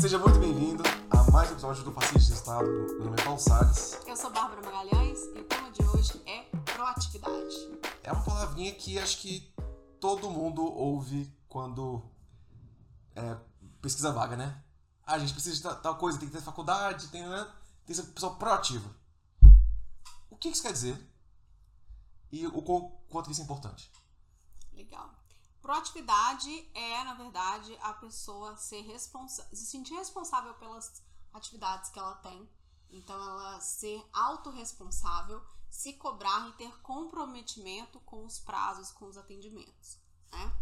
Seja muito bem-vindo a mais um episódio do Facilite de Estado. Meu nome é Paulo Salles. Eu sou Bárbara Magalhães e o tema de hoje é proatividade. É uma palavrinha que acho que todo mundo ouve quando é, pesquisa vaga, né? Ah, a gente precisa de tal coisa, tem que ter faculdade, tem, né? tem que ser pessoa proativa. O que isso quer dizer? E o quanto isso é importante? Legal. Proatividade é, na verdade, a pessoa ser se sentir responsável pelas atividades que ela tem. Então, ela ser autorresponsável, se cobrar e ter comprometimento com os prazos, com os atendimentos. Né?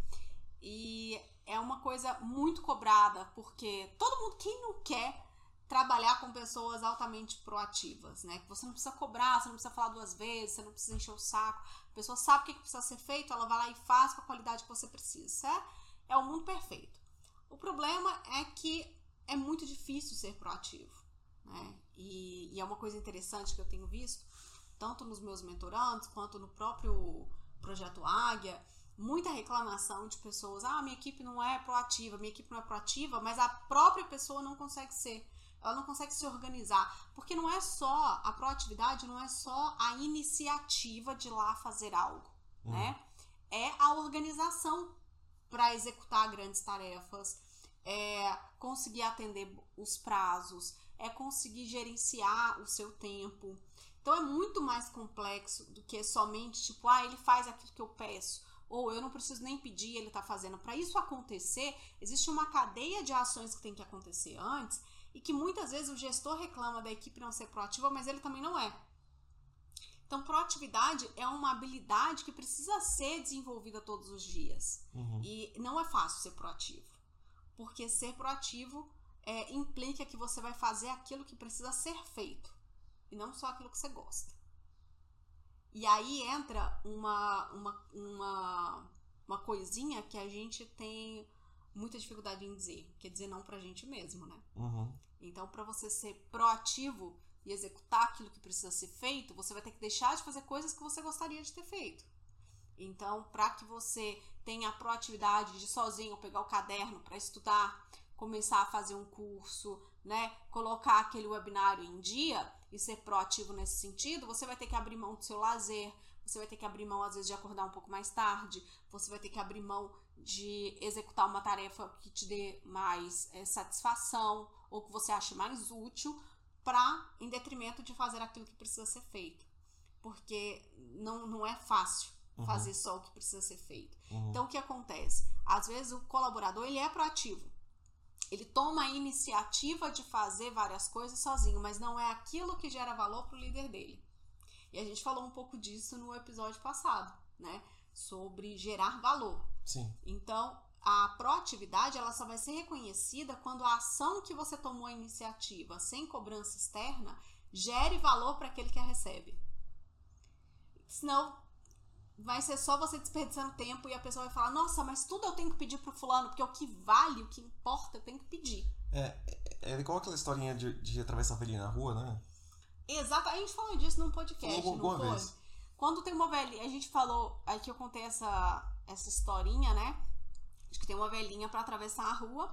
E é uma coisa muito cobrada, porque todo mundo, quem não quer trabalhar com pessoas altamente proativas, né? Que você não precisa cobrar, você não precisa falar duas vezes, você não precisa encher o saco. A pessoa sabe o que precisa ser feito, ela vai lá e faz com a qualidade que você precisa. certo? é o mundo perfeito. O problema é que é muito difícil ser proativo, né? E, e é uma coisa interessante que eu tenho visto, tanto nos meus mentorandos quanto no próprio projeto Águia, muita reclamação de pessoas, ah, minha equipe não é proativa, minha equipe não é proativa, mas a própria pessoa não consegue ser ela não consegue se organizar, porque não é só a proatividade, não é só a iniciativa de lá fazer algo, uhum. né? É a organização para executar grandes tarefas, é conseguir atender os prazos, é conseguir gerenciar o seu tempo. Então é muito mais complexo do que somente tipo, ah, ele faz aquilo que eu peço ou eu não preciso nem pedir, ele está fazendo. Para isso acontecer, existe uma cadeia de ações que tem que acontecer antes e que muitas vezes o gestor reclama da equipe não ser proativa, mas ele também não é. Então, proatividade é uma habilidade que precisa ser desenvolvida todos os dias. Uhum. E não é fácil ser proativo. Porque ser proativo é, implica que você vai fazer aquilo que precisa ser feito. E não só aquilo que você gosta. E aí entra uma, uma, uma, uma coisinha que a gente tem muita dificuldade em dizer, que é dizer não pra gente mesmo, né? Uhum. Então, para você ser proativo e executar aquilo que precisa ser feito, você vai ter que deixar de fazer coisas que você gostaria de ter feito. Então, para que você tenha a proatividade de sozinho pegar o caderno para estudar, começar a fazer um curso, né, colocar aquele webinário em dia e ser proativo nesse sentido, você vai ter que abrir mão do seu lazer, você vai ter que abrir mão às vezes de acordar um pouco mais tarde, você vai ter que abrir mão de executar uma tarefa que te dê mais é, satisfação ou que você ache mais útil para em detrimento de fazer aquilo que precisa ser feito. Porque não, não é fácil uhum. fazer só o que precisa ser feito. Uhum. Então o que acontece? Às vezes o colaborador ele é proativo. Ele toma a iniciativa de fazer várias coisas sozinho, mas não é aquilo que gera valor para o líder dele. E a gente falou um pouco disso no episódio passado, né? Sobre gerar valor. Sim. Então, a proatividade ela só vai ser reconhecida quando a ação que você tomou a iniciativa sem cobrança externa gere valor para aquele que a recebe. Senão, vai ser só você desperdiçando tempo e a pessoa vai falar: Nossa, mas tudo eu tenho que pedir pro fulano, porque o que vale, o que importa, eu tenho que pedir. É, é, é igual aquela historinha de, de atravessar a velhinha na rua, né? Exato, a gente falou disso num podcast, não foi? Vez. Quando tem uma velhinha, a gente falou, aí que eu contei essa, essa historinha, né? Acho que tem uma velhinha para atravessar a rua.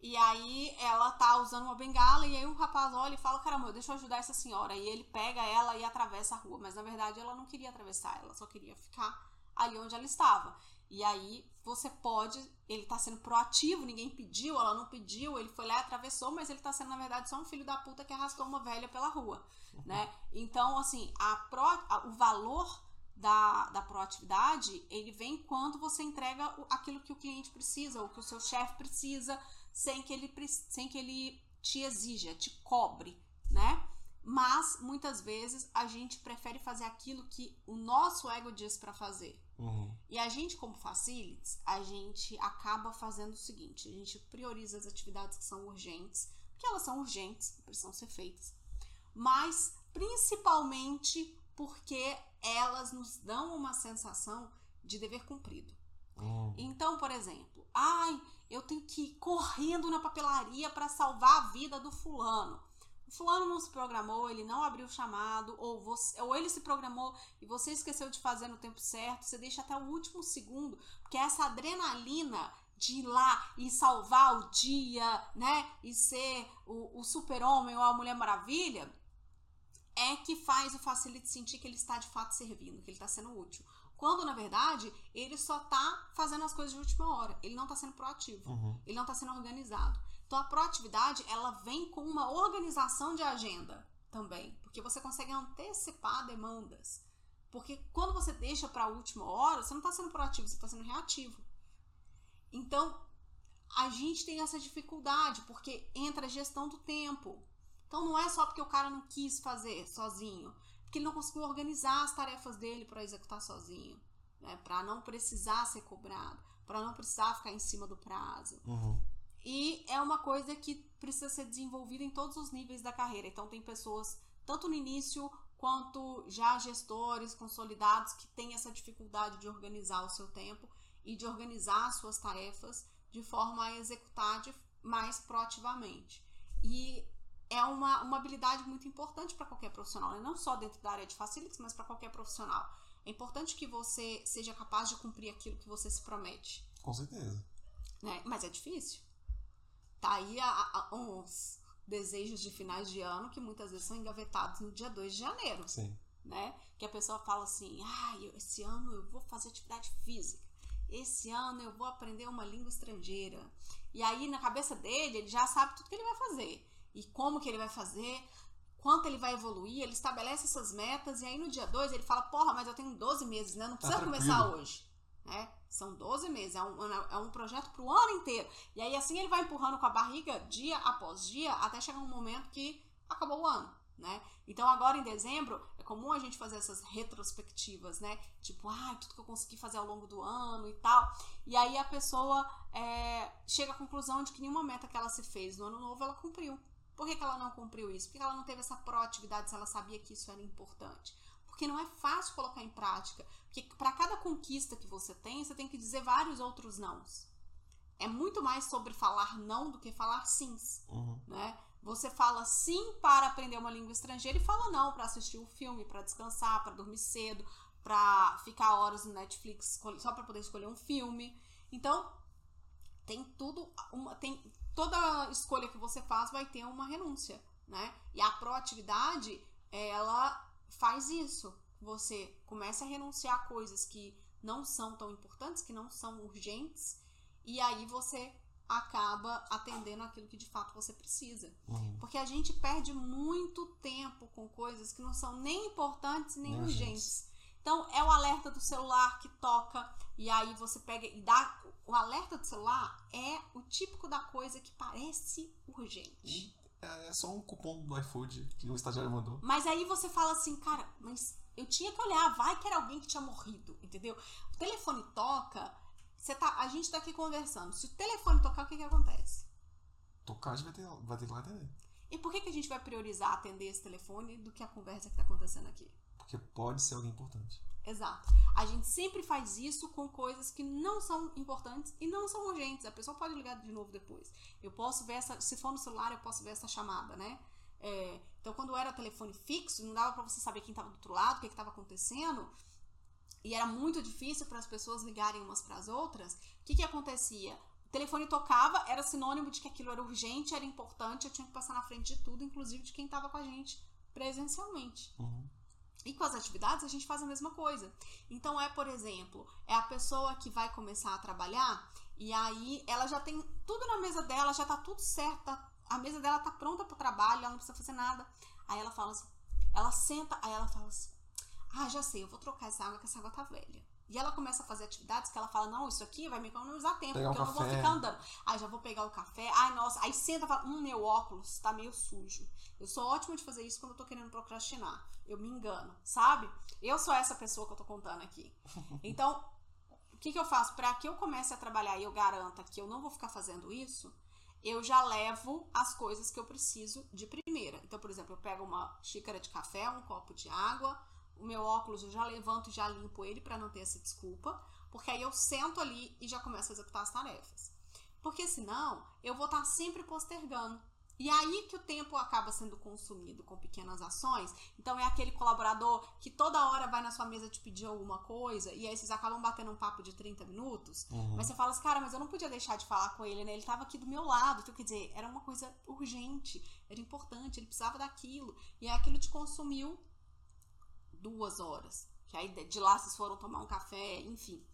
E aí ela tá usando uma bengala e aí o rapaz olha e fala: "Caramba, deixa eu ajudar essa senhora". E ele pega ela e atravessa a rua, mas na verdade ela não queria atravessar, ela só queria ficar ali onde ela estava. E aí você pode, ele tá sendo proativo, ninguém pediu, ela não pediu, ele foi lá e atravessou, mas ele tá sendo na verdade só um filho da puta que arrastou uma velha pela rua, né? Então, assim, a pro, a, o valor da, da proatividade, ele vem quando você entrega aquilo que o cliente precisa, ou que o seu chefe precisa, sem que ele, sem que ele te exija, te cobre, né? Mas muitas vezes a gente prefere fazer aquilo que o nosso ego diz para fazer. Uhum. E a gente, como facilities, a gente acaba fazendo o seguinte: a gente prioriza as atividades que são urgentes, porque elas são urgentes, precisam ser feitas, mas principalmente porque elas nos dão uma sensação de dever cumprido. Hum. Então, por exemplo, ai, eu tenho que ir correndo na papelaria para salvar a vida do fulano. O fulano não se programou, ele não abriu o chamado, ou, você, ou ele se programou e você esqueceu de fazer no tempo certo, você deixa até o último segundo, porque essa adrenalina de ir lá e salvar o dia, né? E ser o, o super-homem ou a Mulher Maravilha, é que faz o facilite sentir que ele está de fato servindo, que ele está sendo útil. Quando, na verdade, ele só está fazendo as coisas de última hora. Ele não está sendo proativo. Uhum. Ele não está sendo organizado. Então, a proatividade, ela vem com uma organização de agenda também. Porque você consegue antecipar demandas. Porque quando você deixa para a última hora, você não está sendo proativo, você está sendo reativo. Então, a gente tem essa dificuldade, porque entra a gestão do tempo. Então, não é só porque o cara não quis fazer sozinho, porque ele não conseguiu organizar as tarefas dele para executar sozinho, né? para não precisar ser cobrado, para não precisar ficar em cima do prazo. Uhum. E é uma coisa que precisa ser desenvolvida em todos os níveis da carreira. Então, tem pessoas, tanto no início quanto já gestores consolidados, que têm essa dificuldade de organizar o seu tempo e de organizar as suas tarefas de forma a executar mais proativamente. E é uma, uma habilidade muito importante para qualquer profissional, né? não só dentro da área de facilities, mas para qualquer profissional. É importante que você seja capaz de cumprir aquilo que você se promete. Com certeza. Né? Mas é difícil. Tá aí a, a, uns desejos de finais de ano que muitas vezes são engavetados no dia 2 de janeiro. Sim. Né? Que a pessoa fala assim: ah, eu, esse ano eu vou fazer atividade física. Esse ano eu vou aprender uma língua estrangeira. E aí, na cabeça dele, ele já sabe tudo que ele vai fazer. E como que ele vai fazer, quanto ele vai evoluir, ele estabelece essas metas. E aí, no dia 2, ele fala: porra, mas eu tenho 12 meses, né? Não precisa Tá começar hoje. Né? São 12 meses, é um, é um projeto pro ano inteiro. E aí, assim, ele vai empurrando com a barriga dia após dia até chegar um momento que acabou o ano. Né? Então, agora em dezembro, é comum a gente fazer essas retrospectivas, né? Tipo, ah, tudo que eu consegui fazer ao longo do ano e tal. E aí a pessoa é, chega à conclusão de que nenhuma meta que ela se fez no ano novo ela cumpriu. Por que, que ela não cumpriu isso? Porque ela não teve essa proatividade se ela sabia que isso era importante. Porque não é fácil colocar em prática. Porque para cada conquista que você tem, você tem que dizer vários outros nãos. É muito mais sobre falar não do que falar sims, Uhum. né? Você fala sim para aprender uma língua estrangeira e fala não para assistir um filme, para descansar, para dormir cedo, para ficar horas no Netflix só para poder escolher um filme. Então, tem tudo, uma, tem toda escolha que você faz vai ter uma renúncia, né? E a proatividade, ela faz isso. Você começa a renunciar a coisas que não são tão importantes, que não são urgentes, e aí você acaba atendendo aquilo que de fato você precisa. Uhum. Porque a gente perde muito tempo com coisas que não são nem importantes nem, Nem urgentes. Então, é o alerta do celular que toca e aí você pega e dá. O alerta do celular é o típico da coisa que parece urgente. E é só um cupom do iFood que o estagiário mandou. Mas aí você fala assim, cara, mas eu tinha que olhar, vai que era alguém que tinha morrido, entendeu? O telefone toca, você tá, a gente tá aqui conversando. Se o telefone tocar, o que que acontece? Tocar, a gente vai ter, vai ter que lá atender. E por que, que a gente vai priorizar atender esse telefone do que a conversa que tá acontecendo aqui? Porque pode ser alguém importante. Exato. A gente sempre faz isso com coisas que não são importantes e não são urgentes. A pessoa pode ligar de novo depois. Eu posso ver essa. Se for no celular, eu posso ver essa chamada, né? É, então, quando era telefone fixo, não dava pra você saber quem tava do outro lado, o que estava acontecendo. E era muito difícil para as pessoas ligarem umas para as outras. O que, que acontecia? O telefone tocava, era sinônimo de que aquilo era urgente, era importante, eu tinha que passar na frente de tudo, inclusive de quem estava com a gente presencialmente. Uhum. E com as atividades a gente faz a mesma coisa. Então é, por exemplo, é a pessoa que vai começar a trabalhar e aí ela já tem tudo na mesa dela, já tá tudo certo, tá- a mesa dela tá pronta pro trabalho, ela não precisa fazer nada. Aí ela fala assim, ela senta, aí ela fala assim: "Ah, já sei, eu vou trocar essa água, que essa água tá velha". E ela começa a fazer atividades que ela fala: "Não, isso aqui vai me economizar tempo, Pegar um porque eu não vou café. ficar andando". Aí já vou pegar o café. Ai, nossa, aí senta e fala: "Hum, meu óculos tá meio sujo". Eu sou ótima de fazer isso quando eu tô querendo procrastinar. Eu me engano, sabe? Eu sou essa pessoa que eu tô contando aqui. Então, o que, que eu faço? Para que eu comece a trabalhar e eu garanta que eu não vou ficar fazendo isso, eu já levo as coisas que eu preciso de primeira. Então, por exemplo, eu pego uma xícara de café, um copo de água, o meu óculos eu já levanto e já limpo ele para não ter essa desculpa, porque aí eu sento ali e já começo a executar as tarefas. Porque senão eu vou estar sempre postergando. E aí que o tempo acaba sendo consumido com pequenas ações. Então é aquele colaborador que toda hora vai na sua mesa te pedir alguma coisa e aí vocês acabam batendo um papo de 30 minutos. Uhum. Mas você fala assim, cara, mas eu não podia deixar de falar com ele, né? Ele tava aqui do meu lado. Então, quer dizer, era uma coisa urgente, era importante, ele precisava daquilo. E aí aquilo te consumiu duas horas. Que aí de lá vocês foram tomar um café, enfim.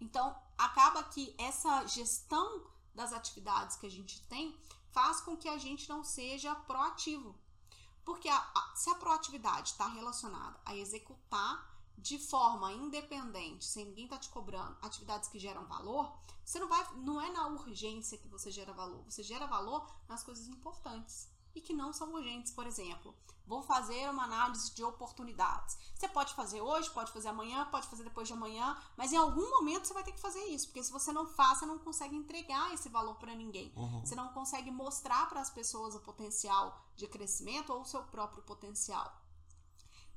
Então, acaba que essa gestão das atividades que a gente tem faz com que a gente não seja proativo. Porque a, a, se a proatividade está relacionada a executar de forma independente, sem ninguém estar tá te cobrando, atividades que geram valor, você não vai, não é na urgência que você gera valor, você gera valor nas coisas importantes e que não são urgentes. Por exemplo, vou fazer uma análise de oportunidades. Você pode fazer hoje, pode fazer amanhã, pode fazer depois de amanhã, mas em algum momento você vai ter que fazer isso, porque se você não faz, você não consegue entregar esse valor para ninguém. Uhum. Você não consegue mostrar para as pessoas o potencial de crescimento ou o seu próprio potencial.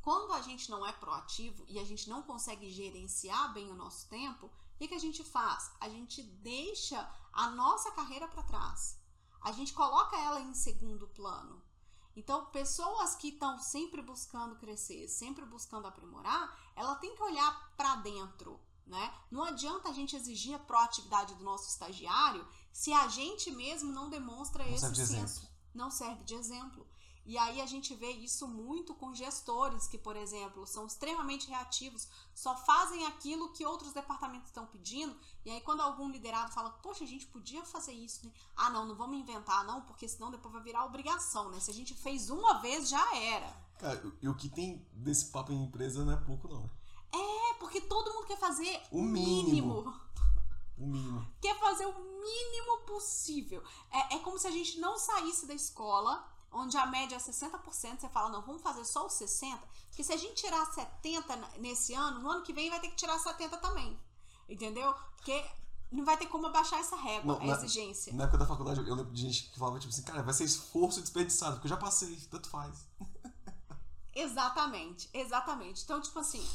Quando a gente não é proativo e a gente não consegue gerenciar bem o nosso tempo, o que, que a gente faz? A gente deixa a nossa carreira para trás a gente coloca ela em segundo plano. Então, pessoas que estão sempre buscando crescer, sempre buscando aprimorar, ela tem que olhar para dentro, né? Não adianta a gente exigir a proatividade do nosso estagiário se a gente mesmo não demonstra não esse senso. exemplo. Não serve de exemplo. E aí a gente vê isso muito com gestores que, por exemplo, são extremamente reativos, só fazem aquilo que outros departamentos estão pedindo. E aí quando algum liderado fala, poxa, a gente podia fazer isso, né? Ah, não, não vamos inventar, não, porque senão depois vai virar obrigação, né? Se a gente fez uma vez, já era. Cara, e o que tem desse papo em empresa não é pouco, não. É, porque todo mundo quer fazer O mínimo. O mínimo. Quer fazer o mínimo possível. É, é como se a gente não saísse da escola onde a média é 60%, você fala, não, vamos fazer só os 60%, porque se a gente tirar 70% nesse ano, no ano que vem vai ter que tirar 70% também. Entendeu? Porque não vai ter como abaixar essa régua, Não, a na- exigência. Na época da faculdade, eu lembro de gente que falava, tipo assim, cara, vai ser esforço desperdiçado, porque eu já passei, tanto faz. Exatamente, exatamente. Então, tipo assim,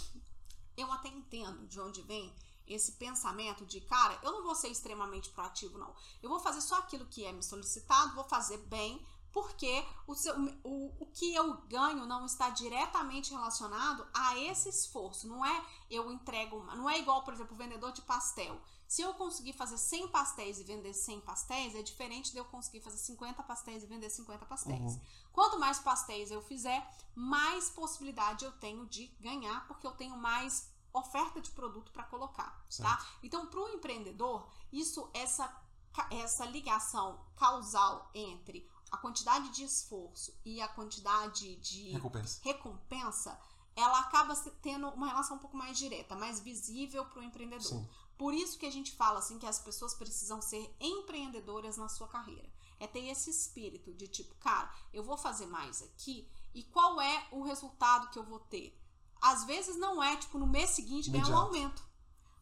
eu até entendo de onde vem esse pensamento de, cara, eu não vou ser extremamente proativo, não. Eu vou fazer só aquilo que é me solicitado, vou fazer bem, porque o, seu, o, o que eu ganho não está diretamente relacionado a esse esforço. Não é eu entrego. Não é igual, por exemplo, o vendedor de pastel. Se eu conseguir fazer 100 pastéis e vender 100 pastéis, é diferente de eu conseguir fazer 50 pastéis e vender 50 pastéis. Uhum. Quanto mais pastéis eu fizer, mais possibilidade eu tenho de ganhar, porque eu tenho mais oferta de produto para colocar, tá? Então, para o empreendedor, isso essa essa ligação causal entre a quantidade de esforço e a quantidade de Recompensa. recompensa, ela acaba tendo uma relação um pouco mais direta, mais visível para o empreendedor. Sim. Por isso que a gente fala assim que as pessoas precisam ser empreendedoras na sua carreira. É ter esse espírito de tipo, cara, eu vou fazer mais aqui e qual é o resultado que eu vou ter? Às vezes não é tipo no mês seguinte ganhar um aumento.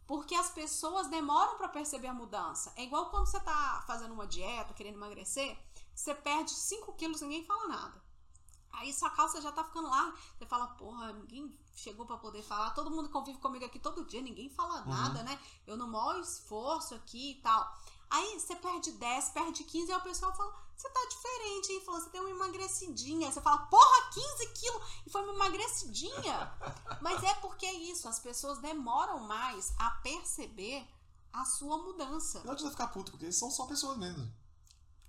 Porque as pessoas demoram para perceber a mudança. É igual quando você tá fazendo uma dieta, querendo emagrecer, você perde 5 quilos e ninguém fala nada. Aí sua calça já tá ficando lá. Você fala, porra, ninguém chegou pra poder falar. Todo mundo convive comigo aqui todo dia, ninguém fala nada, né? Eu no maior esforço aqui e tal. Aí você perde 10, perde 15, aí o pessoal fala, você tá diferente, hein? Falou, você tem uma emagrecidinha. Aí você fala, porra, 15 quilos e foi uma emagrecidinha. Mas é porque é isso, as pessoas demoram mais a perceber a sua mudança. Não adianta ficar puto, porque eles são só pessoas mesmo.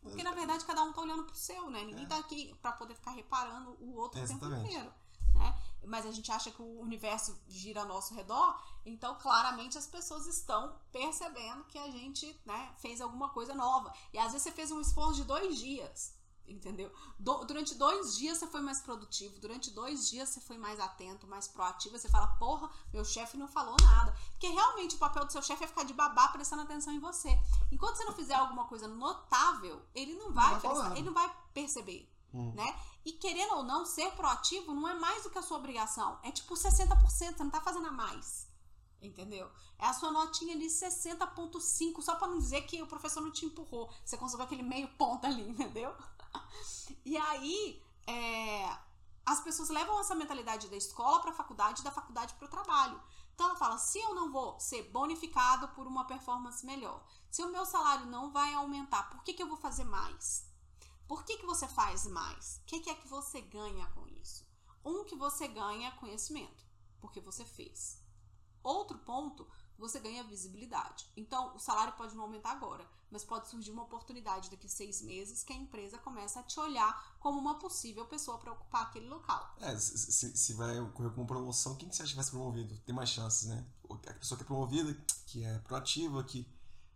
Porque na verdade cada um tá olhando pro seu, né? Ninguém tá aqui pra poder ficar reparando o outro o tempo Exatamente. inteiro. Né? Mas a gente acha que o universo gira ao nosso redor, então claramente as pessoas estão percebendo que a gente né, fez alguma coisa nova. E às vezes você fez um esforço de dois dias. Entendeu? Do- durante dois dias você foi mais produtivo, durante dois dias você foi mais atento, mais proativo. Você fala, porra, meu chefe não falou nada. Porque realmente o papel do seu chefe é ficar de babá prestando atenção em você. Enquanto você não fizer alguma coisa notável, ele não vai, vai falar prestar- ele não vai perceber. Hum. Né? E querendo ou não, ser proativo não é mais do que a sua obrigação. É tipo 60%, você não tá fazendo a mais. Entendeu? É a sua notinha ali 60.5, só pra não dizer que o professor não te empurrou. Você conseguiu aquele meio ponto ali, entendeu? E aí, é, as pessoas levam essa mentalidade da escola para a faculdade da faculdade para o trabalho. Então ela fala: se eu não vou ser bonificado por uma performance melhor, se o meu salário não vai aumentar, por que, que eu vou fazer mais? Por que, que você faz mais? O que, que é que você ganha com isso? Um que você ganha conhecimento, porque você fez. Outro ponto, você ganha visibilidade. Então, o salário pode não aumentar agora, mas pode surgir uma oportunidade daqui a seis meses que a empresa começa a te olhar como uma possível pessoa para ocupar aquele local. É, se, se vai ocorrer com uma promoção, quem que você acha que vai ser promovido? Tem mais chances, né? A pessoa que é promovida, que é proativa, que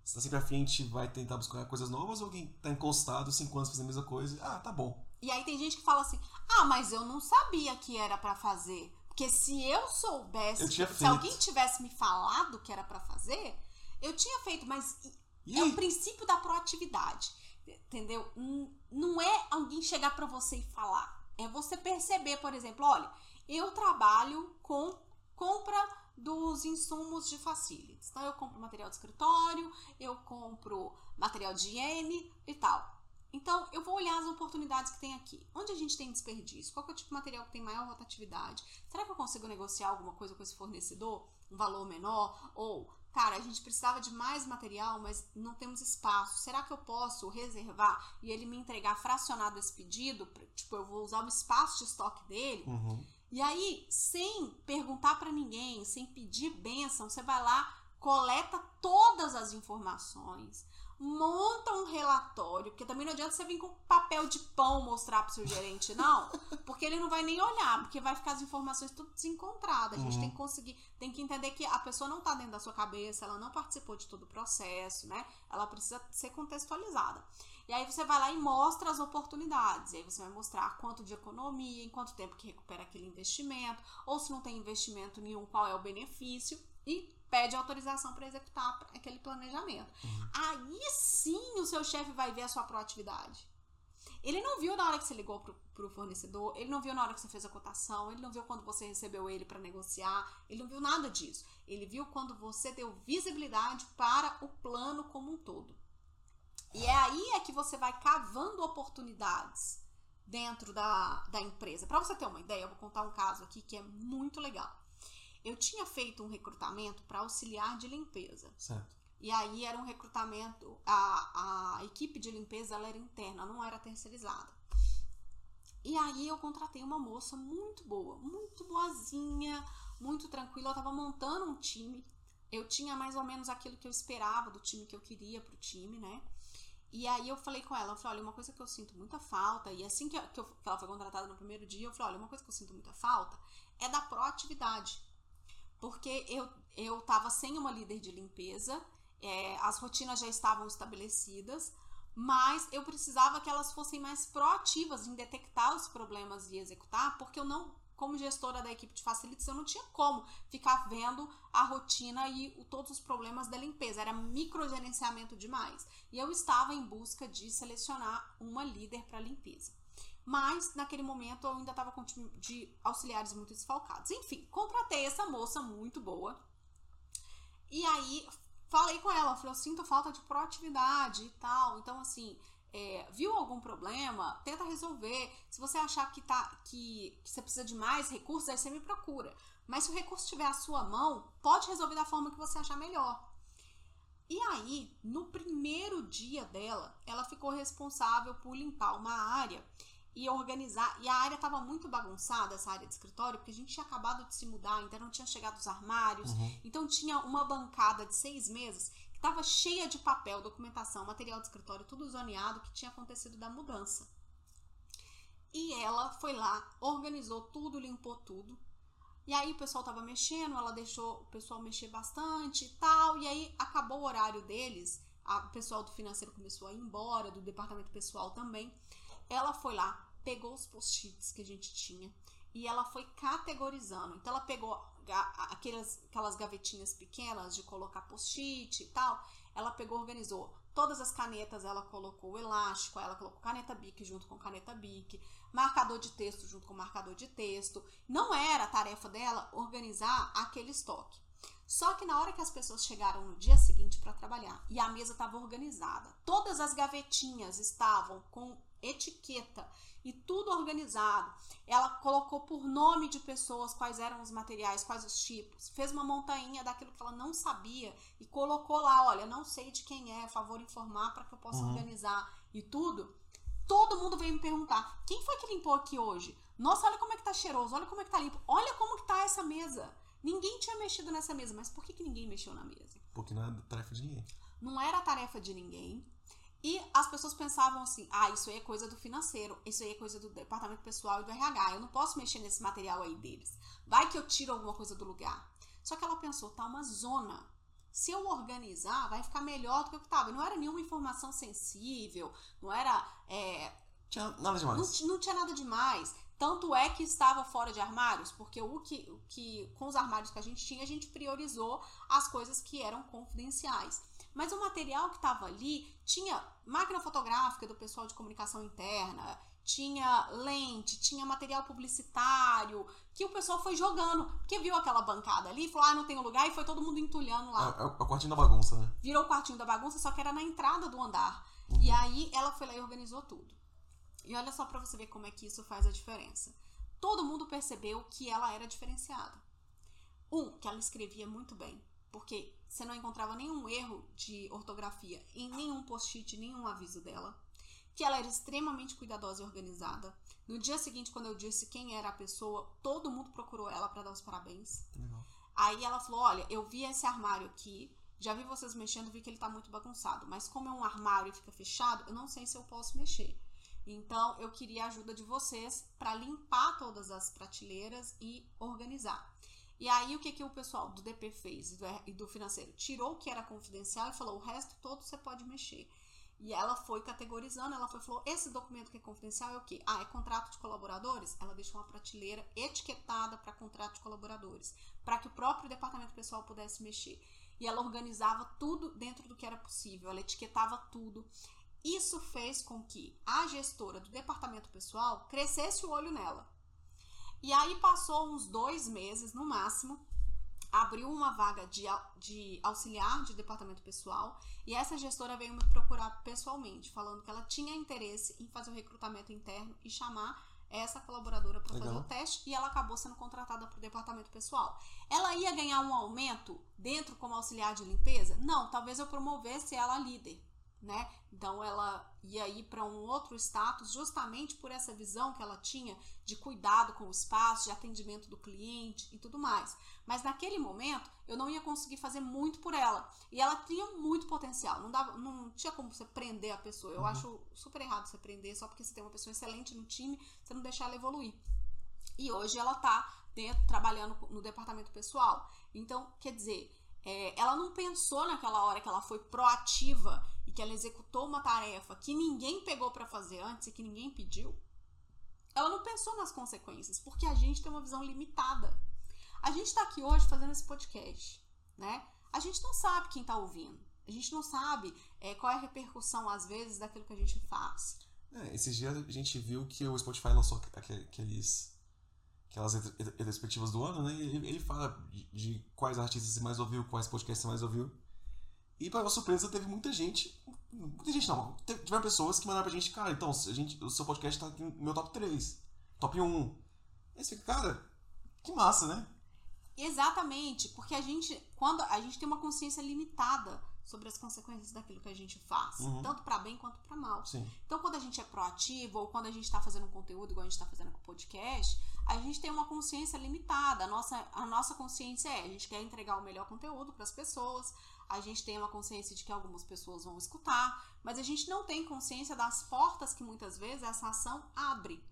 está sempre à frente, vai tentar buscar coisas novas, ou alguém está encostado cinco anos fazendo a mesma coisa? Ah, tá bom. E aí tem gente que fala assim: ah, mas eu não sabia que era para fazer. Porque se eu soubesse, eu se alguém tivesse me falado que era para fazer, eu tinha feito, mas e é o princípio da proatividade. Entendeu? Não é alguém chegar para você e falar. É você perceber, por exemplo, olha, eu trabalho com compra dos insumos de facilities. Então, eu compro material de escritório, eu compro material de higiene e tal. Então, eu vou olhar as oportunidades que tem aqui. Onde a gente tem desperdício? Qual é o tipo de material que tem maior rotatividade? Será que eu consigo negociar alguma coisa com esse fornecedor? Um valor menor? Ou, cara, a gente precisava de mais material, mas não temos espaço. Será que eu posso reservar e ele me entregar fracionado esse pedido? Tipo, eu vou usar o espaço de estoque dele? Uhum. E aí, sem perguntar para ninguém, sem pedir bênção, você vai lá, coleta todas as informações monta um relatório, porque também não adianta você vir com papel de pão mostrar pro seu gerente, não, porque ele não vai nem olhar, porque vai ficar as informações tudo desencontradas. A gente uhum. tem que conseguir, tem que entender que a pessoa não tá dentro da sua cabeça, ela não participou de todo o processo, né? Ela precisa ser contextualizada. E aí você vai lá e mostra as oportunidades. E aí você vai mostrar quanto de economia, em quanto tempo que recupera aquele investimento, ou se não tem investimento nenhum, qual é o benefício. E pede autorização para executar aquele planejamento. Uhum. Aí sim o seu chefe vai ver a sua proatividade. Ele não viu na hora que você ligou pro, pro fornecedor, ele não viu na hora que você fez a cotação, ele não viu quando você recebeu ele para negociar, ele não viu nada disso. Ele viu quando você deu visibilidade para o plano como um todo. E é aí é que você vai cavando oportunidades dentro da, da empresa. Para você ter uma ideia, eu vou contar um caso aqui que é muito legal. Eu tinha feito um recrutamento para auxiliar de limpeza. Certo. E aí era um recrutamento, a, a equipe de limpeza ela era interna, não era terceirizada. E aí eu contratei uma moça muito boa, muito boazinha, muito tranquila. Eu tava montando um time. Eu tinha mais ou menos aquilo que eu esperava do time que eu queria pro time, né? E aí eu falei com ela, eu falei, olha, uma coisa que eu sinto muita falta, e assim que, eu, que, ela foi contratada no primeiro dia, eu falei, olha, uma coisa que eu sinto muita falta é da proatividade porque eu, eu tava sem uma líder de limpeza, é, as rotinas já estavam estabelecidas, mas eu precisava que elas fossem mais proativas em detectar os problemas e executar, porque eu não, como gestora da equipe de facilities, eu não tinha como ficar vendo a rotina e o, todos os problemas da limpeza, era microgerenciamento demais. E eu estava em busca de selecionar uma líder para limpeza. Mas naquele momento eu ainda estava com time de auxiliares muito desfalcados. Enfim, contratei essa moça muito boa. E aí falei com ela, falei, eu sinto falta de proatividade e tal. Então, assim, é, viu algum problema, tenta resolver. Se você achar que, tá, que, que, você precisa de mais recursos, aí você me procura. Mas se o recurso estiver à sua mão, pode resolver da forma que você achar melhor. E aí, no primeiro dia dela, ela ficou responsável por limpar uma área e organizar. E a área estava muito bagunçada, essa área de escritório, porque a gente tinha acabado de se mudar, então não tinha chegado os armários. Uhum. Então tinha uma bancada de seis meses que estava cheia de papel, documentação, material de escritório, tudo zoneado que tinha acontecido da mudança. E ela foi lá, organizou tudo, limpou tudo. E aí o pessoal tava mexendo, ela deixou o pessoal mexer bastante e tal. E aí acabou o horário deles. A, o pessoal do financeiro começou a ir embora, do departamento pessoal também. Ela foi lá, pegou os post-its que a gente tinha e ela foi categorizando. Então ela pegou aquelas, aquelas gavetinhas pequenas de colocar post-it e tal. Ela pegou, organizou todas as canetas, ela colocou o elástico, ela colocou caneta Bic junto com caneta Bic, marcador de texto junto com marcador de texto. Não era a tarefa dela organizar aquele estoque. Só que na hora que as pessoas chegaram no dia seguinte para trabalhar e a mesa estava organizada, todas as gavetinhas estavam com etiqueta e tudo organizado. Ela colocou por nome de pessoas quais eram os materiais, quais os tipos, fez uma montanha daquilo que ela não sabia e colocou lá, olha, não sei de quem é, favor informar para que eu possa uhum. organizar e tudo. Todo mundo veio me perguntar: quem foi que limpou aqui hoje? Nossa, olha como é que tá cheiroso, olha como é que tá limpo, olha como que tá essa mesa. Ninguém tinha mexido nessa mesa, mas por que, que ninguém mexeu na mesa? Porque não é tarefa de ninguém. Não era tarefa de ninguém. E as pessoas pensavam assim: ah, isso aí é coisa do financeiro, isso aí é coisa do departamento pessoal e do RH, eu não posso mexer nesse material aí deles. Vai que eu tiro alguma coisa do lugar. Só que ela pensou: tá uma zona. Se eu organizar, vai ficar melhor do que o que estava. Não era nenhuma informação sensível, não era. É, tinha nada demais. Não, não tinha nada demais. Tanto é que estava fora de armários, porque o que, o que com os armários que a gente tinha, a gente priorizou as coisas que eram confidenciais. Mas o material que estava ali tinha máquina fotográfica do pessoal de comunicação interna, tinha lente, tinha material publicitário, que o pessoal foi jogando. Porque viu aquela bancada ali, falou, ah, não tem lugar, e foi todo mundo entulhando lá. É, é, o quartinho da bagunça, né? Virou o quartinho da bagunça, só que era na entrada do andar. Uhum. E aí ela foi lá e organizou tudo. E olha só para você ver como é que isso faz a diferença. Todo mundo percebeu que ela era diferenciada. Um, que ela escrevia muito bem, porque você não encontrava nenhum erro de ortografia em nenhum post-it, nenhum aviso dela. Que ela era extremamente cuidadosa e organizada. No dia seguinte, quando eu disse quem era a pessoa, todo mundo procurou ela para dar os parabéns. Uhum. Aí ela falou: Olha, eu vi esse armário aqui, já vi vocês mexendo, vi que ele tá muito bagunçado. Mas como é um armário e fica fechado, eu não sei se eu posso mexer. Então, eu queria a ajuda de vocês para limpar todas as prateleiras e organizar. E aí, o que, que o pessoal do DP fez e do financeiro? Tirou o que era confidencial e falou: o resto todo você pode mexer. E ela foi categorizando, ela foi, falou: esse documento que é confidencial é o quê? Ah, é contrato de colaboradores? Ela deixou uma prateleira etiquetada para contrato de colaboradores, para que o próprio departamento pessoal pudesse mexer. E ela organizava tudo dentro do que era possível, ela etiquetava tudo. Isso fez com que a gestora do departamento pessoal crescesse o olho nela. E aí passou uns dois meses no máximo, abriu uma vaga de, de auxiliar de departamento pessoal e essa gestora veio me procurar pessoalmente, falando que ela tinha interesse em fazer o recrutamento interno e chamar essa colaboradora para fazer o teste e ela acabou sendo contratada para o departamento pessoal. Ela ia ganhar um aumento dentro como auxiliar de limpeza? Não, talvez eu promovesse ela a líder né? Então ela ia ir para um outro status justamente por essa visão que ela tinha de cuidado com o espaço, de atendimento do cliente e tudo mais. Mas naquele momento eu não ia conseguir fazer muito por ela. E ela tinha muito potencial. Não, dava, não tinha como você prender a pessoa. Eu uhum. acho super errado você prender só porque você tem uma pessoa excelente no time, você não deixar ela evoluir. E hoje ela está dentro, trabalhando no departamento pessoal. Então, quer dizer, é, ela não pensou naquela hora que ela foi proativa e que ela executou uma tarefa que ninguém pegou para fazer antes e que ninguém pediu. Ela não pensou nas consequências, porque a gente tem uma visão limitada. A gente está aqui hoje fazendo esse podcast, né? A gente não sabe quem está ouvindo. A gente não sabe é, qual é a repercussão, às vezes, daquilo que a gente faz. É, esses dias a gente viu que o Spotify lançou aqueles aquelas retrospectivas do ano, né? Ele, fala de, de, quais artistas você mais ouviu, quais podcasts você mais ouviu. E para nossa surpresa, teve muita gente. Muita gente não. Tiveram pessoas que mandaram pra gente, cara, então, a gente, o seu podcast tá aqui no meu top 3, top 1. E você fica, cara, que massa, né? Exatamente, porque a gente, quando a gente tem uma consciência limitada sobre as consequências daquilo que a gente faz, uhum. tanto para bem quanto para mal. Sim. Então, quando a gente é proativo ou quando a gente está fazendo um conteúdo igual a gente está fazendo com o podcast, a gente tem uma consciência limitada. A nossa, a nossa consciência é: a gente quer entregar o melhor conteúdo para as pessoas, a gente tem uma consciência de que algumas pessoas vão escutar, mas a gente não tem consciência das portas que muitas vezes essa ação abre,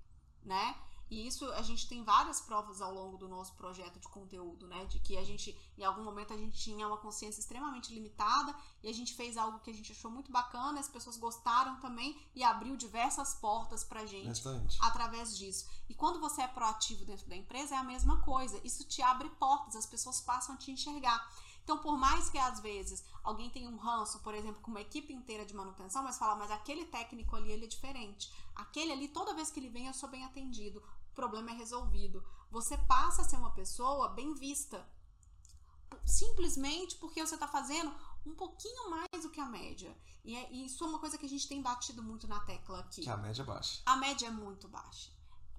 né? E isso a gente tem várias provas ao longo do nosso projeto de conteúdo, né? De que a gente, em algum momento, a gente tinha uma consciência extremamente limitada e a gente fez algo que a gente achou muito bacana, as pessoas gostaram também e abriu diversas portas pra gente Bastante. através disso. E quando você é proativo dentro da empresa, é a mesma coisa. Isso te abre portas, as pessoas passam a te enxergar. Então, por mais que às vezes alguém tenha um ranço, por exemplo, com uma equipe inteira de manutenção, mas fala, mas aquele técnico ali, ele é diferente. Aquele ali, toda vez que ele vem, eu sou bem atendido o problema é resolvido. Você passa a ser uma pessoa bem vista. Simplesmente porque você está fazendo um pouquinho mais do que a média. E, é, e, isso é uma coisa que a gente tem batido muito na tecla aqui. Que a média é baixa. A média é muito baixa.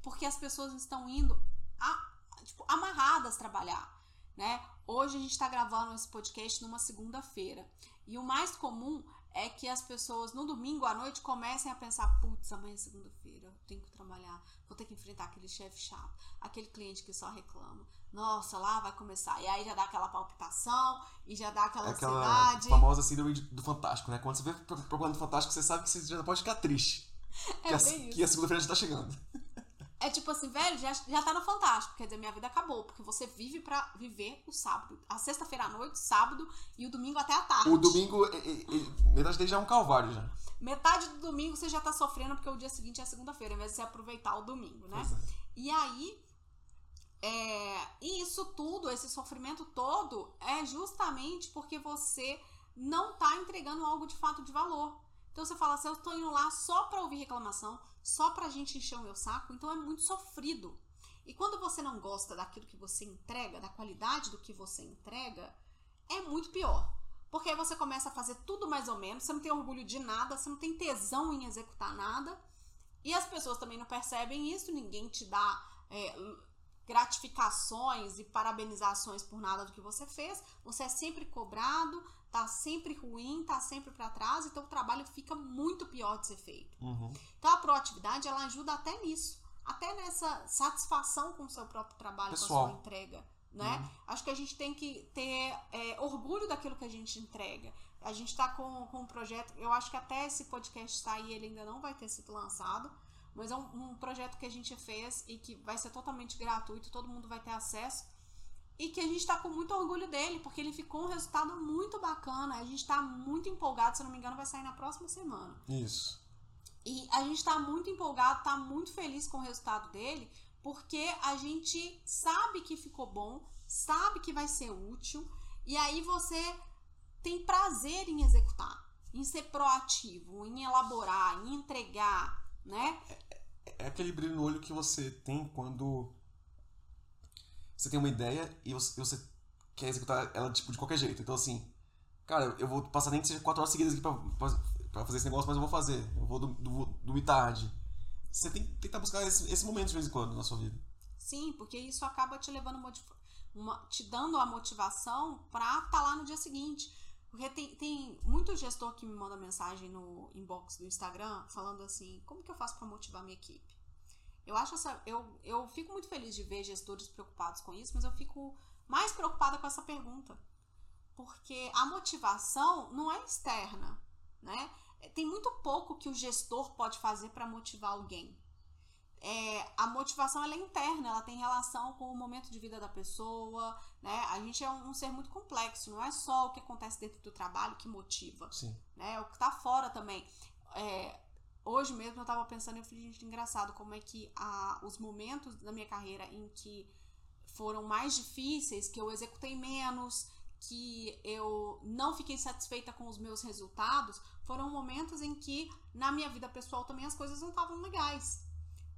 Porque as pessoas estão indo a, tipo, amarradas trabalhar. Né? Hoje a gente está gravando esse podcast numa segunda-feira. E o mais comum é que as pessoas no domingo à noite comecem a pensar: putz, amanhã é segunda-feira, eu tenho que trabalhar, vou ter que enfrentar aquele chefe chato, aquele cliente que só reclama. Nossa, lá vai começar. E aí já dá aquela palpitação e já dá aquela, É aquela ansiedade. famosa síndrome do Fantástico, né? Quando você vê pro- propaganda do Fantástico, você sabe que você já pode ficar triste. É que, a, que a segunda-feira já tá chegando. É tipo assim, velho, já, já tá no Fantástico. Quer dizer, minha vida acabou. Porque você vive pra viver o sábado. A sexta-feira à noite, sábado e o domingo até a tarde. O domingo, e- e- metade dele já é um calvário já. Metade do domingo você já tá sofrendo porque o dia seguinte é segunda-feira, ao invés de você aproveitar o domingo, né? Pois é. E aí, é, e isso tudo, esse sofrimento todo, é justamente porque você não tá entregando algo de fato de valor. Então você fala assim, eu tô indo lá só pra ouvir reclamação, só pra gente encher o meu saco, então é muito sofrido. E quando você não gosta daquilo que você entrega, da qualidade do que você entrega, é muito pior. Porque aí você começa a fazer tudo mais ou menos, você não tem orgulho de nada, você não tem tesão em executar nada. E as pessoas também não percebem isso, ninguém te dá é, gratificações e parabenizações por nada do que você fez. Você é sempre cobrado, tá sempre ruim, tá sempre para trás, então o trabalho fica muito pior de ser feito. Uhum. Então a proatividade ela ajuda até nisso, até nessa satisfação com o seu próprio trabalho, com Pessoal. a sua entrega. Né? Acho que a gente tem que ter é, orgulho daquilo que a gente entrega. A gente está com, com um projeto, eu acho que até esse podcast sair, ele ainda não vai ter sido lançado, mas é um, um projeto que a gente fez e que vai ser totalmente gratuito, todo mundo vai ter acesso. E que a gente está com muito orgulho dele, porque ele ficou um resultado muito bacana. A gente está muito empolgado, se não me engano, vai sair na próxima semana. Isso. E a gente tá muito empolgado, tá muito feliz com o resultado dele, porque a gente sabe que ficou bom, sabe que vai ser útil, e aí você tem prazer em executar, em ser proativo, em elaborar, em entregar, né? É aquele brilho no olho que você tem quando você tem uma ideia e você, quer executar ela tipo, de qualquer jeito. Então, assim, cara, eu vou passar nem que seja quatro horas seguidas aqui pra, pra, pra fazer esse negócio, mas eu vou fazer. Eu vou do, do, dormir tarde. Você tem que tentar buscar esse, esse momento de vez em quando na sua vida. Sim, porque isso acaba te levando uma- te dando a motivação pra estar lá no dia seguinte. Porque tem, tem muito gestor que me manda mensagem no inbox do Instagram falando assim, como que eu faço pra motivar minha equipe? Eu acho essa. Eu, eu fico muito feliz de ver gestores preocupados com isso, mas eu fico mais preocupada com essa pergunta. Porque a motivação não é externa, né? Tem muito pouco que o gestor pode fazer para motivar alguém é, a motivação é interna, ela tem relação com o momento de vida da pessoa, né? A gente é um, um ser muito complexo, não é só o que acontece dentro do trabalho que motiva, Sim. né? O que tá fora também. É, hoje mesmo eu tava pensando, eu falei, gente, engraçado como é que a, os momentos da minha carreira em que foram mais difíceis, que eu executei menos, que eu não fiquei satisfeita com os meus resultados, foram momentos em que na minha vida pessoal também as coisas não estavam legais.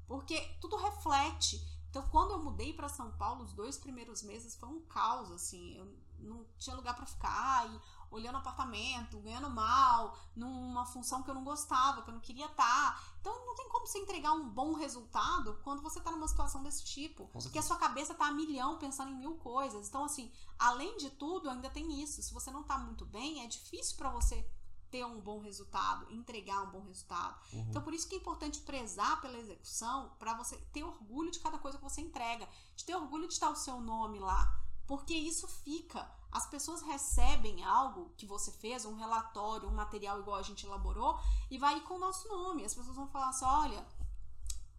Porque tudo reflete. Então, quando eu mudei para São Paulo, os dois primeiros meses foi um caos, assim. Eu não tinha lugar para ficar, e olhando apartamento, ganhando mal, numa função que eu não gostava, que eu não queria estar. Então, não tem como você entregar um bom resultado quando você tá numa situação desse tipo. Porque a sua cabeça tá a milhão pensando em mil coisas. Então, assim, além de tudo, ainda tem isso. Se você não tá muito bem, é difícil para você ter um bom resultado, entregar um bom resultado. Uhum. Então, por isso que é importante prezar pela execução, para você ter orgulho de cada coisa que você entrega, de ter orgulho de estar o seu nome lá, porque isso fica. As pessoas recebem algo que você fez, um relatório, um material igual a gente elaborou, e vai ir com o nosso nome. As pessoas vão falar assim: olha,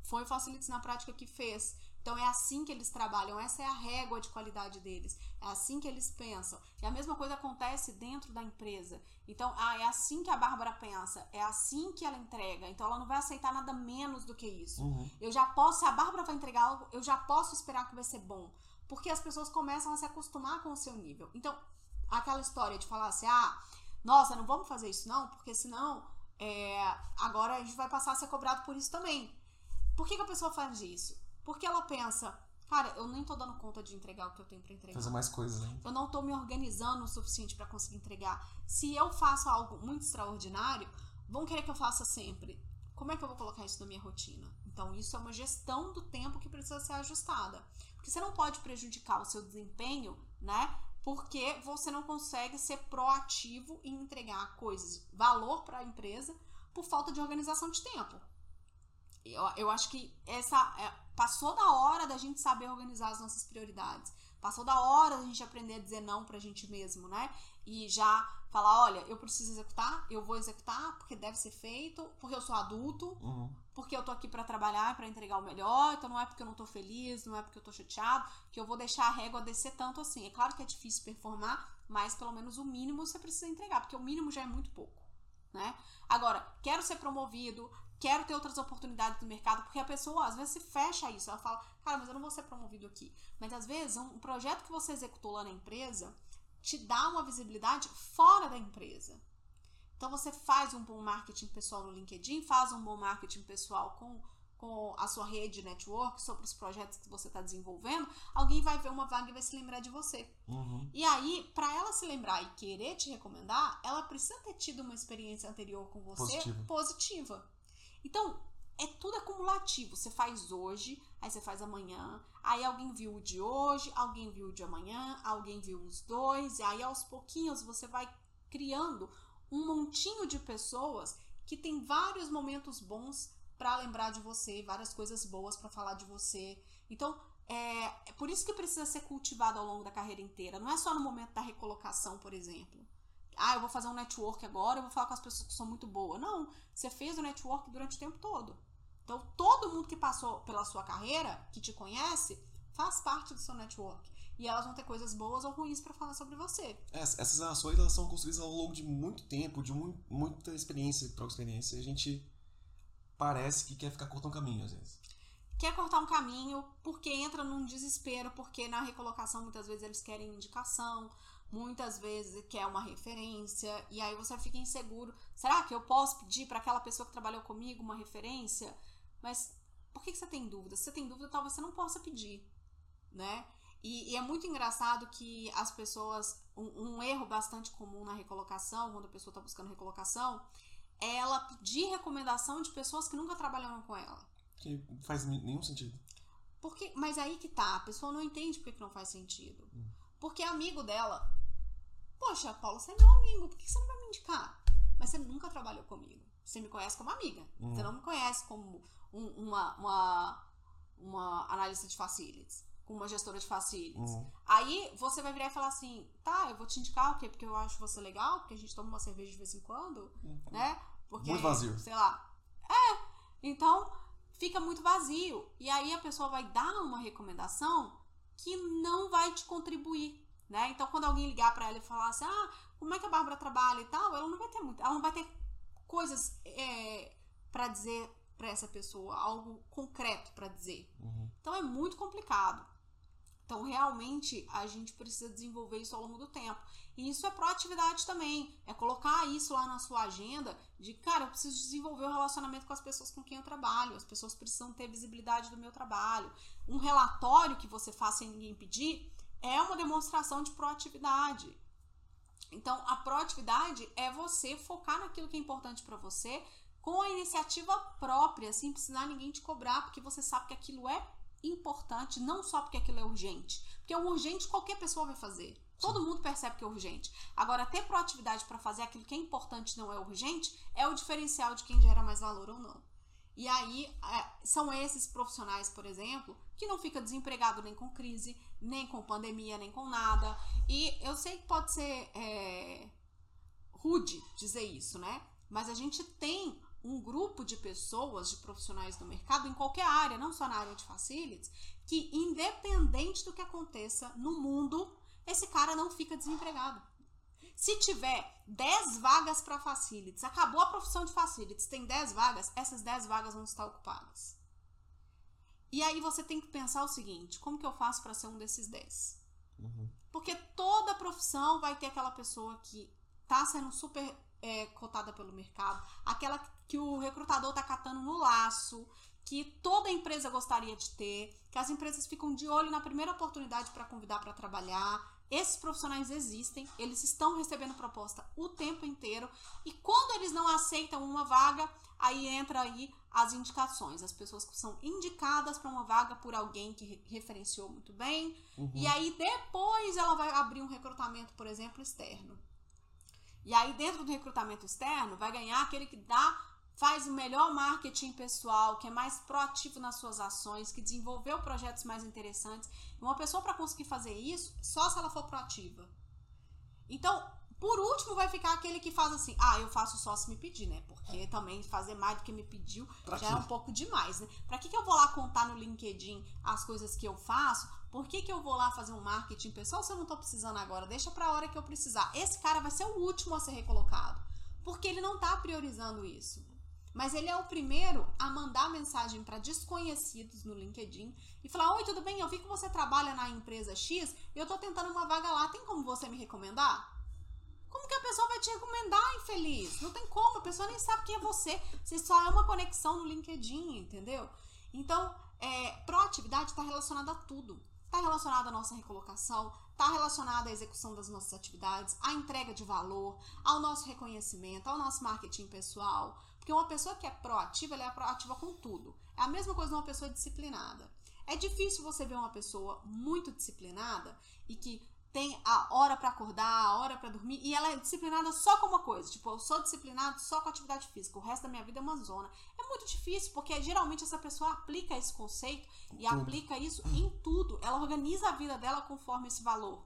foi o Facilites na prática que fez. Então é assim que eles trabalham, essa é a régua de qualidade deles, é assim que eles pensam. E a mesma coisa acontece dentro da empresa. Então, ah, é assim que a Bárbara pensa, é assim que ela entrega. Então ela não vai aceitar nada menos do que isso. Uhum. Eu já posso, se a Bárbara vai entregar algo, eu já posso esperar que vai ser bom. Porque as pessoas começam a se acostumar com o seu nível. Então, aquela história de falar assim, ah, nossa, não vamos fazer isso não, porque senão é, agora a gente vai passar a ser cobrado por isso também. Por que, que a pessoa faz isso? Porque ela pensa, cara, eu nem tô dando conta de entregar o que eu tenho pra entregar. Fazer mais coisas, né? Eu não tô me organizando o suficiente para conseguir entregar. Se eu faço algo muito extraordinário, vão querer que eu faça sempre. Como é que eu vou colocar isso na minha rotina? Então, isso é uma gestão do tempo que precisa ser ajustada. Porque você não pode prejudicar o seu desempenho, né? porque você não consegue ser proativo e entregar coisas, valor para a empresa, por falta de organização de tempo. Eu, eu acho que essa é, passou da hora da gente saber organizar as nossas prioridades. Passou da hora da gente aprender a dizer não pra gente mesmo, né? E já falar, olha, eu preciso executar, eu vou executar porque deve ser feito, porque eu sou adulto, Uhum. Porque eu tô aqui para trabalhar para entregar o melhor, então não é porque eu não tô feliz, não é porque eu tô chateado, que eu vou deixar a régua descer tanto assim. É claro que é difícil performar, mas pelo menos o mínimo você precisa entregar, porque o mínimo já é muito pouco, né? Agora, quero ser promovido, quero ter outras oportunidades no mercado, porque a pessoa às vezes se fecha isso, ela fala, cara, mas eu não vou ser promovido aqui. Mas às vezes um projeto que você executou lá na empresa te dá uma visibilidade fora da empresa. Então você faz um bom marketing pessoal no LinkedIn, faz um bom marketing pessoal com, com a sua rede network sobre os projetos que você está desenvolvendo, alguém vai ver uma vaga e vai se lembrar de você. Uhum. E aí, para ela se lembrar e querer te recomendar, ela precisa ter tido uma experiência anterior com você Positiva. positiva. Então, é tudo acumulativo. Você faz hoje, aí você faz amanhã, aí alguém viu o de hoje, alguém viu o de amanhã, alguém viu os dois, e aí aos pouquinhos você vai criando um montinho de pessoas que tem vários momentos bons para lembrar de você, várias coisas boas para falar de você. Então, é, é por isso que precisa ser cultivado ao longo da carreira inteira. Não é só no momento da recolocação, por exemplo. Ah, eu vou fazer um network agora, eu vou falar com as pessoas que são muito boas. Não, você fez o network durante o tempo todo. Então, todo mundo que passou pela sua carreira, que te conhece, faz parte do seu network. E elas vão ter coisas boas ou ruins para falar sobre você. Ess- Essas relações elas são construídas ao longo de muito tempo, de mu- muita experiência, troca de experiência. E a gente parece que quer ficar cortando caminho às vezes. Quer cortar um caminho porque entra num desespero, porque na recolocação muitas vezes eles querem indicação, muitas vezes quer uma referência, e aí você fica inseguro. Será que eu posso pedir para aquela pessoa que trabalhou comigo uma referência? Mas por que que você tem dúvida? Se você tem dúvida, talvez você não possa pedir, né? E, e é muito engraçado que as pessoas. Um, um erro bastante comum na recolocação, quando a pessoa está buscando recolocação, é ela pedir recomendação de pessoas que nunca trabalharam com ela. Que faz nenhum sentido. Porque, mas aí que tá, a pessoa não entende porque que não faz sentido. Hum. Porque é amigo dela. Poxa, Paulo, você é meu amigo, por que você não vai me indicar? Mas você nunca trabalhou comigo. Você me conhece como amiga. Hum. Você não me conhece como um- uma, uma, uma analista de facilities, como uma gestora de facilities. Uhum. Aí você vai virar e falar assim: tá, eu vou te indicar o quê? Porque eu acho você legal, porque a gente toma uma cerveja de vez em quando, né? Porque, Muito vazio. Sei lá. É, então fica muito vazio. E aí a pessoa vai dar uma recomendação que não vai te contribuir, né? Então quando alguém ligar pra ela e falar assim: ah, como é que a Bárbara trabalha e tal, ela não vai ter muito, ela não vai ter coisas é, para dizer pra essa pessoa, algo concreto pra dizer. Uhum. Então é muito complicado. Então, realmente, a gente precisa desenvolver isso ao longo do tempo. E isso é proatividade também. É colocar isso lá na sua agenda de, cara, eu preciso desenvolver o relacionamento com as pessoas com quem eu trabalho. As pessoas precisam ter visibilidade do meu trabalho. Um relatório que você faz sem ninguém pedir é uma demonstração de proatividade. Então, a proatividade é você focar naquilo que é importante para você com a iniciativa própria, sem precisar ninguém te cobrar, porque você sabe que aquilo é importante, não só porque aquilo é urgente. Porque o urgente qualquer pessoa vai fazer. Todo mundo percebe que é urgente. Agora, ter proatividade para fazer aquilo que é importante e não é urgente é o diferencial de quem gera mais valor ou não. E aí, é, são esses profissionais, por exemplo, que não fica desempregado nem com crise, nem com pandemia, nem com nada. E eu sei que pode ser é, rude dizer isso, né? Mas a gente tem um grupo de pessoas, de profissionais do mercado, em qualquer área, não só na área de facilities, que independente do que aconteça no mundo, esse cara não fica desempregado. Se tiver 10 vagas para facilities, acabou a profissão de facilities, tem 10 vagas, essas 10 vagas vão estar ocupadas. E aí você tem que pensar o seguinte: como que eu faço para ser um desses 10? Uhum. Porque toda profissão vai ter aquela pessoa que tá sendo super é, cotada pelo mercado, aquela que o recrutador tá catando no laço, que toda empresa gostaria de ter, que as empresas ficam de olho na primeira oportunidade para convidar para trabalhar. Esses profissionais existem, eles estão recebendo proposta o tempo inteiro e quando eles não aceitam uma vaga, aí entra aí as indicações, as pessoas que são indicadas para uma vaga por alguém que referenciou muito bem, uhum. e aí depois ela vai abrir um recrutamento, por exemplo, externo. E aí dentro do recrutamento externo vai ganhar aquele que dá faz o melhor marketing pessoal, que é mais proativo nas suas ações, que desenvolveu projetos mais interessantes. Uma pessoa para conseguir fazer isso, só se ela for proativa. Então, por último, vai ficar aquele que faz assim: ah, eu faço só se me pedir, né? Porque também fazer mais do que me pediu pra já quê? é um pouco demais, né? Pra que, que eu vou lá contar no LinkedIn as coisas que eu faço? Por que, que eu vou lá fazer um marketing pessoal se eu não tô precisando agora? Deixa pra hora que eu precisar. Esse cara vai ser o último a ser recolocado. Porque ele não tá priorizando isso. Mas ele é o primeiro a mandar mensagem para desconhecidos no LinkedIn e falar: Oi, tudo bem? Eu vi que você trabalha na empresa X e eu tô tentando uma vaga lá. Tem como você me recomendar? Como que a pessoa vai te recomendar, infeliz? Não tem como, a pessoa nem sabe quem é você. Você só é uma conexão no LinkedIn, entendeu? Então, é, proatividade está relacionada a tudo. Está relacionada à nossa recolocação, está relacionada à execução das nossas atividades, à entrega de valor, ao nosso reconhecimento, ao nosso marketing pessoal. Porque uma pessoa que é proativa, ela é proativa com tudo. É a mesma coisa de uma pessoa disciplinada. É difícil você ver uma pessoa muito disciplinada e que tem a hora para acordar, a hora para dormir, e ela é disciplinada só com uma coisa. Tipo, eu sou disciplinado só com atividade física, o resto da minha vida é uma zona. É muito difícil, porque geralmente essa pessoa aplica esse conceito e tudo. aplica isso em tudo. Ela organiza a vida dela conforme esse valor.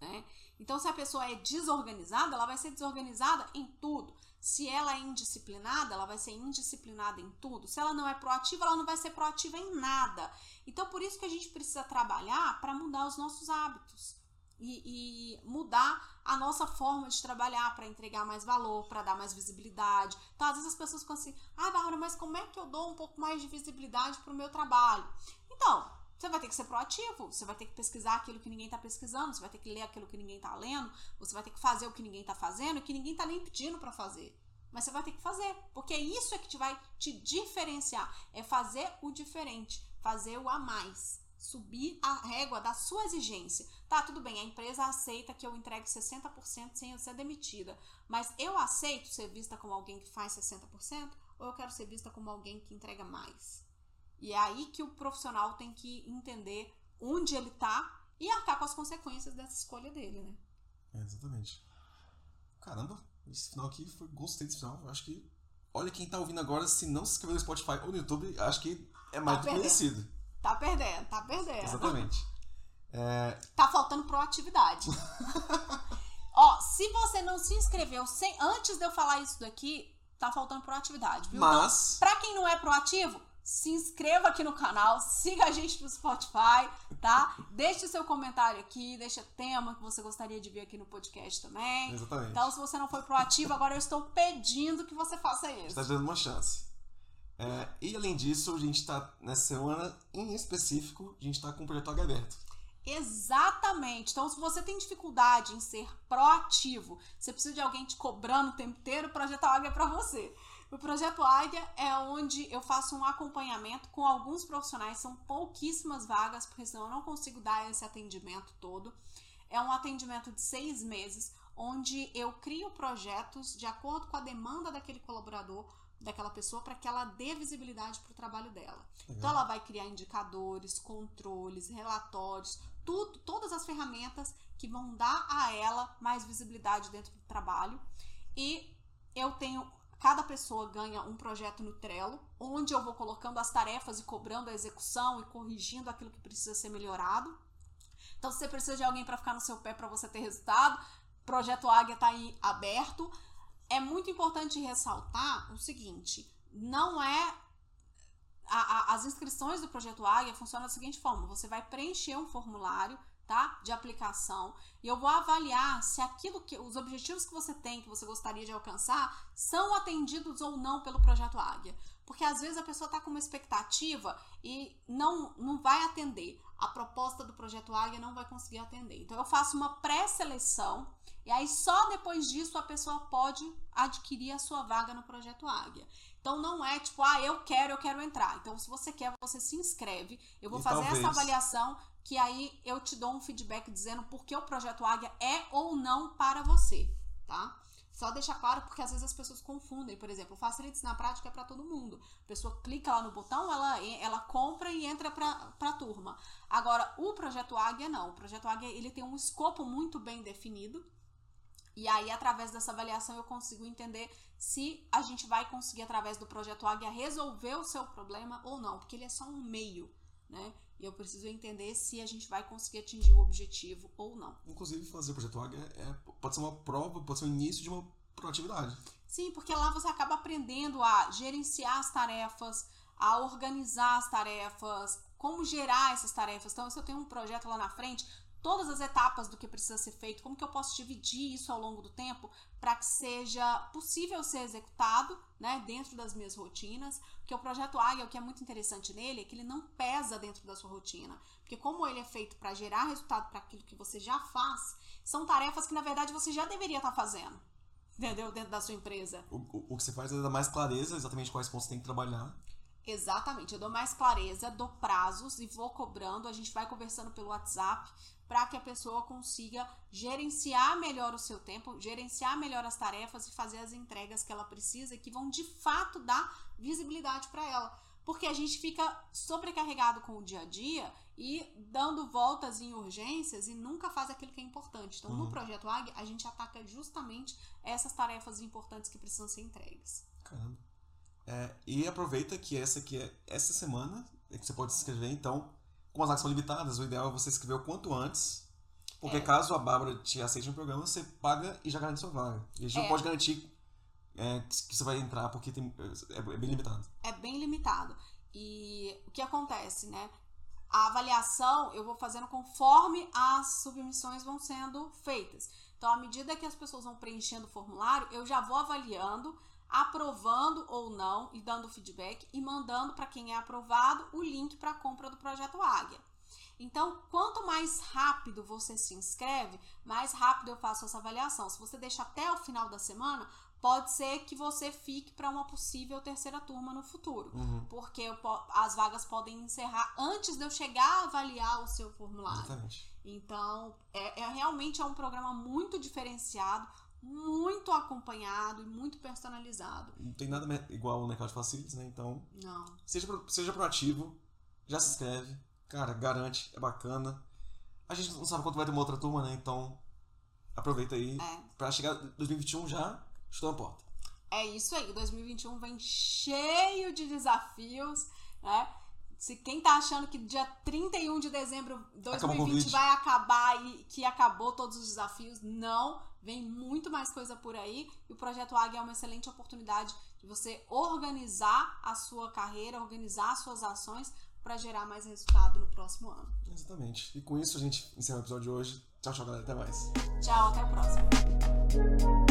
Né? Então, se a pessoa é desorganizada, ela vai ser desorganizada em tudo. Se ela é indisciplinada, ela vai ser indisciplinada em tudo. Se ela não é proativa, ela não vai ser proativa em nada. Então, por isso que a gente precisa trabalhar para mudar os nossos hábitos e, e mudar a nossa forma de trabalhar para entregar mais valor, para dar mais visibilidade. Então, às vezes as pessoas ficam assim: ah, Bárbara, mas como é que eu dou um pouco mais de visibilidade para o meu trabalho? Então, você vai ter que ser proativo, você vai ter que pesquisar aquilo que ninguém está pesquisando, você vai ter que ler aquilo que ninguém está lendo, você vai ter que fazer o que ninguém está fazendo e que ninguém está nem pedindo para fazer. Mas você vai ter que fazer, porque isso é que te vai te diferenciar, é fazer o diferente, fazer o a mais subir a régua da sua exigência. Tá, tudo bem, a empresa aceita que eu entregue 60% sem eu ser demitida, mas eu aceito ser vista como alguém que faz 60% ou eu quero ser vista como alguém que entrega mais? E é aí que o profissional tem que entender onde ele tá e arcar com as consequências dessa escolha dele, né? É, exatamente. Caramba, esse final aqui foi gostei desse final. Eu acho que olha quem tá ouvindo agora, se não se inscreveu no Spotify ou no YouTube, acho que é mais tá do que conhecido. Tá perdendo, tá perdendo. Exatamente. É... Tá faltando proatividade. Ó, se você não se inscreveu sem, antes de eu falar isso daqui, tá faltando proatividade, viu? Mas... Então, pra quem não é proativo, se inscreva aqui no canal, siga a gente no Spotify, tá? Deixe seu comentário aqui, deixa tema que você gostaria de ver aqui no podcast também. Exatamente. Então, se você não foi proativo, agora eu estou pedindo que você faça isso. Está dando uma chance. É, e além disso, a gente está, nessa semana em específico, a gente está com o projeto aberto. Exatamente. Então, se você tem dificuldade em ser proativo, você precisa de alguém te cobrando o tempo inteiro, o Projeto Águia é para você. O Projeto Águia é onde eu faço um acompanhamento com alguns profissionais, são pouquíssimas vagas, porque senão eu não consigo dar esse atendimento todo. É um atendimento de seis meses, onde eu crio projetos de acordo com a demanda daquele colaborador daquela pessoa para que ela dê visibilidade para o trabalho dela. Então ela vai criar indicadores, controles, relatórios, tudo, todas as ferramentas que vão dar a ela mais visibilidade dentro do trabalho. E eu tenho cada pessoa ganha um projeto no Trello, onde eu vou colocando as tarefas e cobrando a execução e corrigindo aquilo que precisa ser melhorado. Então, se você precisa de alguém para ficar no seu pé para você ter resultado, Projeto Águia está aí aberto é muito importante ressaltar o seguinte: não é. A, a, as inscrições do projeto Águia funcionam da seguinte forma: você vai preencher um formulário tá? De aplicação. E eu vou avaliar se aquilo que os objetivos que você tem, que você gostaria de alcançar, são atendidos ou não pelo projeto Águia. Porque às vezes a pessoa está com uma expectativa e não, não vai atender. A proposta do projeto Águia não vai conseguir atender. Então eu faço uma pré-seleção e aí só depois disso a pessoa pode adquirir a sua vaga no projeto Águia. Então não é tipo, ah, eu quero, eu quero entrar. Então se você quer, você se inscreve. Eu vou e fazer talvez... essa avaliação que aí eu te dou um feedback dizendo por que o projeto Águia é ou não para você, tá? Só deixar claro porque às vezes as pessoas confundem. Por exemplo, o Facilities na prática é para todo mundo. A pessoa clica lá no botão, ela, ela compra e entra para a turma. Agora, o projeto Águia não. O projeto Águia ele tem um escopo muito bem definido. E aí, através dessa avaliação, eu consigo entender se a gente vai conseguir, através do projeto Águia, resolver o seu problema ou não, porque ele é só um meio, né? E eu preciso entender se a gente vai conseguir atingir o objetivo ou não. Inclusive, fazer o projeto Águia é, pode ser uma prova, pode ser o início de uma proatividade. Sim, porque lá você acaba aprendendo a gerenciar as tarefas, a organizar as tarefas, como gerar essas tarefas. Então, se eu tenho um projeto lá na frente, todas as etapas do que precisa ser feito, como que eu posso dividir isso ao longo do tempo para que seja possível ser executado, né, dentro das minhas rotinas, porque o projeto Águia, o que é muito interessante nele é que ele não pesa dentro da sua rotina, porque como ele é feito para gerar resultado para aquilo que você já faz, são tarefas que na verdade você já deveria estar tá fazendo, entendeu, dentro da sua empresa. O, o, o que você faz é dar mais clareza exatamente quais pontos você tem que trabalhar Exatamente, eu dou mais clareza, dou prazos e vou cobrando. A gente vai conversando pelo WhatsApp para que a pessoa consiga gerenciar melhor o seu tempo, gerenciar melhor as tarefas e fazer as entregas que ela precisa e que vão de fato dar visibilidade para ela. Porque a gente fica sobrecarregado com o dia a dia e dando voltas em urgências e nunca faz aquilo que é importante. Então, uhum. no projeto AG, a gente ataca justamente essas tarefas importantes que precisam ser entregues. Caramba. É, e aproveita que essa aqui é essa semana, é que você pode se inscrever, então, como as vagas são limitadas, o ideal é você se inscrever o quanto antes, porque é. caso a Bárbara te aceite no programa, você paga e já garante sua vaga. E a gente é. não pode garantir é, que você vai entrar porque tem, é, é bem limitado. É bem limitado. E o que acontece, né? A avaliação eu vou fazendo conforme as submissões vão sendo feitas. Então, à medida que as pessoas vão preenchendo o formulário, eu já vou avaliando aprovando ou não e dando feedback e mandando para quem é aprovado o link para a compra do projeto Águia. Então, quanto mais rápido você se inscreve, mais rápido eu faço essa avaliação. Se você deixa até o final da semana, pode ser que você fique para uma possível terceira turma no futuro, uhum. porque eu, as vagas podem encerrar antes de eu chegar a avaliar o seu formulário. Exatamente. Então, é, é realmente é um programa muito diferenciado, muito acompanhado e muito personalizado. Não tem nada igual o mercado de facilities, né? Então, não. Seja, seja proativo, já se inscreve, cara, garante, é bacana. A gente não sabe quanto vai ter uma outra turma, né? Então, aproveita aí é. para chegar 2021 já estou na porta. É isso aí, 2021 vem cheio de desafios, né? Se quem tá achando que dia 31 de dezembro de 2020 vai acabar e que acabou todos os desafios, não Vem muito mais coisa por aí e o projeto Águia é uma excelente oportunidade de você organizar a sua carreira, organizar as suas ações para gerar mais resultado no próximo ano. Exatamente. E com isso a gente encerra o episódio de hoje. Tchau, tchau, galera. Até mais. Tchau, até o próximo.